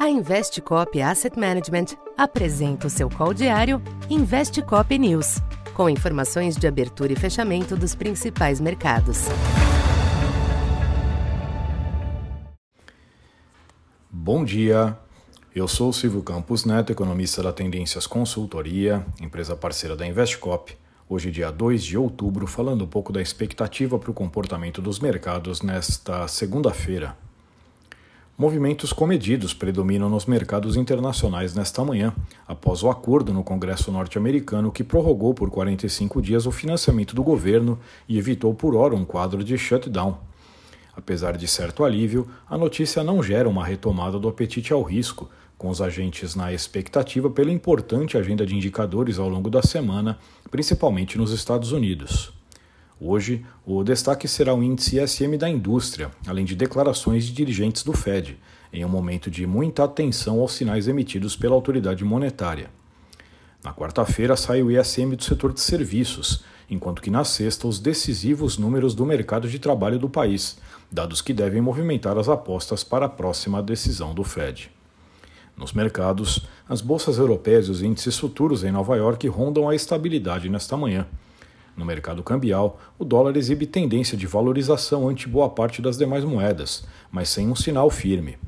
A Investcop Asset Management apresenta o seu call diário Investcop News, com informações de abertura e fechamento dos principais mercados. Bom dia, eu sou Silvio Campos Neto, economista da Tendências Consultoria, empresa parceira da Investcop. Hoje, dia 2 de outubro, falando um pouco da expectativa para o comportamento dos mercados nesta segunda-feira, Movimentos comedidos predominam nos mercados internacionais nesta manhã, após o acordo no Congresso norte-americano que prorrogou por 45 dias o financiamento do governo e evitou por hora um quadro de shutdown. Apesar de certo alívio, a notícia não gera uma retomada do apetite ao risco, com os agentes na expectativa pela importante agenda de indicadores ao longo da semana, principalmente nos Estados Unidos. Hoje, o destaque será o índice SM da indústria, além de declarações de dirigentes do Fed, em um momento de muita atenção aos sinais emitidos pela autoridade monetária. Na quarta-feira sai o ISM do setor de serviços, enquanto que na sexta os decisivos números do mercado de trabalho do país, dados que devem movimentar as apostas para a próxima decisão do Fed. Nos mercados, as bolsas europeias e os índices futuros em Nova York rondam a estabilidade nesta manhã no mercado cambial, o dólar exibe tendência de valorização ante boa parte das demais moedas, mas sem um sinal firme.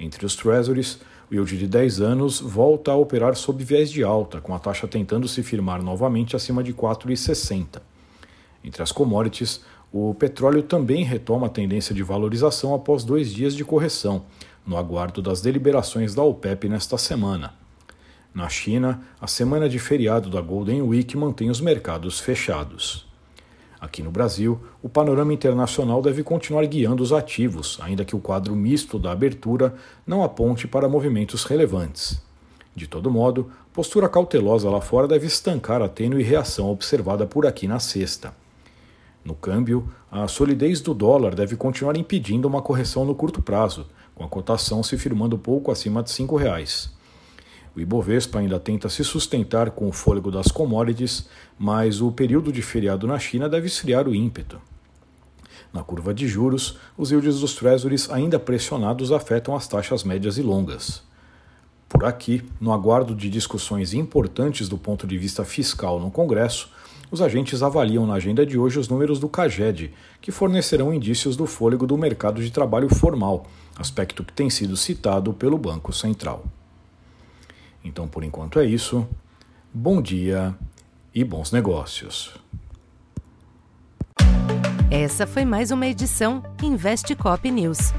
Entre os treasuries, o yield de 10 anos volta a operar sob viés de alta, com a taxa tentando se firmar novamente acima de 4,60. Entre as commodities, o petróleo também retoma a tendência de valorização após dois dias de correção, no aguardo das deliberações da OPEP nesta semana. Na China, a semana de feriado da Golden Week mantém os mercados fechados. Aqui no Brasil, o panorama internacional deve continuar guiando os ativos, ainda que o quadro misto da abertura não aponte para movimentos relevantes. De todo modo, postura cautelosa lá fora deve estancar a tênue reação observada por aqui na sexta. No câmbio, a solidez do dólar deve continuar impedindo uma correção no curto prazo, com a cotação se firmando pouco acima de R$ 5,00. O Ibovespa ainda tenta se sustentar com o fôlego das commodities, mas o período de feriado na China deve esfriar o ímpeto. Na curva de juros, os yields dos treasuries ainda pressionados afetam as taxas médias e longas. Por aqui, no aguardo de discussões importantes do ponto de vista fiscal no Congresso, os agentes avaliam na agenda de hoje os números do CAGED, que fornecerão indícios do fôlego do mercado de trabalho formal, aspecto que tem sido citado pelo Banco Central. Então, por enquanto é isso. Bom dia e bons negócios. Essa foi mais uma edição Investe Cop News.